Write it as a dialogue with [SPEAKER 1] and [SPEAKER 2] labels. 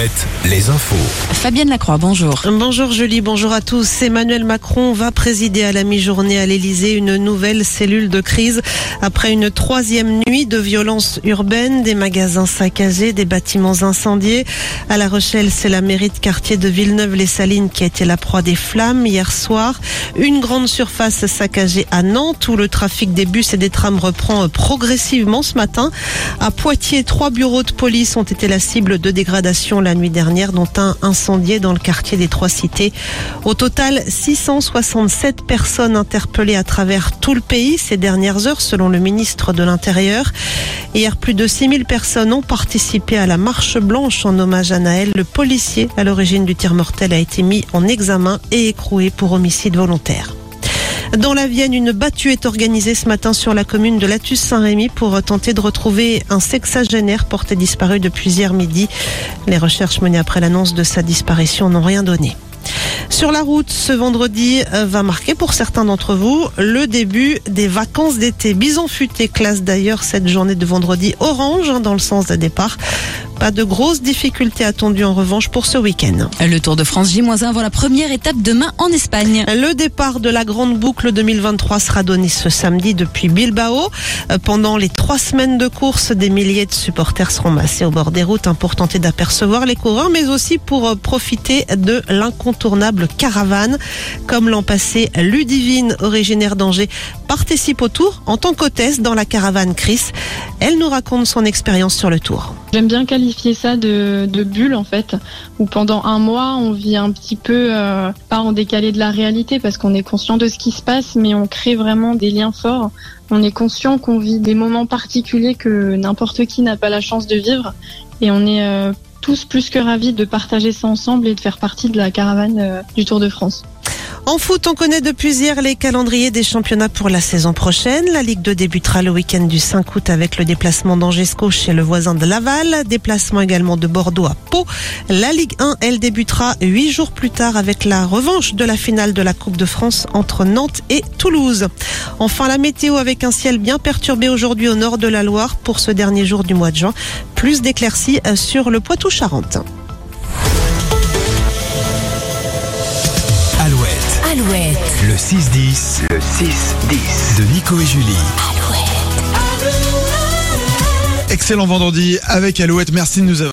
[SPEAKER 1] Alouette, les infos.
[SPEAKER 2] Fabienne Lacroix, bonjour.
[SPEAKER 3] Bonjour Julie, bonjour à tous. Emmanuel Macron va présider à la mi-journée à l'Elysée une nouvelle cellule de crise après une troisième nuit de violence urbaine, des magasins saccagés, des bâtiments incendiés. À La Rochelle, c'est la mairie de quartier de Villeneuve-les-Salines qui a été la proie des flammes hier soir. Une grande surface saccagée à Nantes où le trafic des bus et des trams reprend progressivement ce matin. À Poitiers, trois bureaux de police ont été la cible de dégradation la nuit dernière, dont un incendié dans le quartier des Trois Cités. Au total, 667 personnes interpellées à travers tout le pays ces dernières heures, selon le ministre de l'Intérieur. Hier, plus de 6000 personnes ont participé à la marche blanche en hommage à Naël. Le policier à l'origine du tir mortel a été mis en examen et écroué pour homicide volontaire. Dans la Vienne, une battue est organisée ce matin sur la commune de Latus-Saint-Rémy pour tenter de retrouver un sexagénaire porté disparu depuis hier midi. Les recherches menées après l'annonce de sa disparition n'ont rien donné. Sur la route, ce vendredi euh, va marquer pour certains d'entre vous le début des vacances d'été. Bison futé classe d'ailleurs cette journée de vendredi orange hein, dans le sens de départ. Pas de grosses difficultés attendues en revanche pour ce week-end.
[SPEAKER 2] Le Tour de France J-1 avant la première étape demain en Espagne.
[SPEAKER 3] Le départ de la grande boucle 2023 sera donné ce samedi depuis Bilbao. Euh, pendant les trois semaines de course, des milliers de supporters seront massés au bord des routes pour tenter d'apercevoir les coureurs, mais aussi pour euh, profiter de l'incontournable caravane. Comme l'an passé, Ludivine, originaire d'Angers, participe au tour en tant qu'hôtesse dans la caravane Chris. Elle nous raconte son expérience sur le tour.
[SPEAKER 4] J'aime bien qualifier ça de, de, bulle en fait, où pendant un mois on vit un petit peu euh, pas en décalé de la réalité parce qu'on est conscient de ce qui se passe, mais on crée vraiment des liens forts. On est conscient qu'on vit des moments particuliers que n'importe qui n'a pas la chance de vivre, et on est euh, tous plus que ravis de partager ça ensemble et de faire partie de la caravane euh, du Tour de France.
[SPEAKER 3] En foot, on connaît depuis hier les calendriers des championnats pour la saison prochaine. La Ligue 2 débutera le week-end du 5 août avec le déplacement d'Angesco chez le voisin de Laval. Déplacement également de Bordeaux à Pau. La Ligue 1, elle débutera huit jours plus tard avec la revanche de la finale de la Coupe de France entre Nantes et Toulouse. Enfin, la météo avec un ciel bien perturbé aujourd'hui au nord de la Loire pour ce dernier jour du mois de juin. Plus d'éclaircies sur le Poitou-Charentes.
[SPEAKER 2] Alouette.
[SPEAKER 1] Le 6-10. Le 6-10. De Nico et Julie.
[SPEAKER 2] Alouette.
[SPEAKER 5] Excellent vendredi avec Alouette. Merci de nous avoir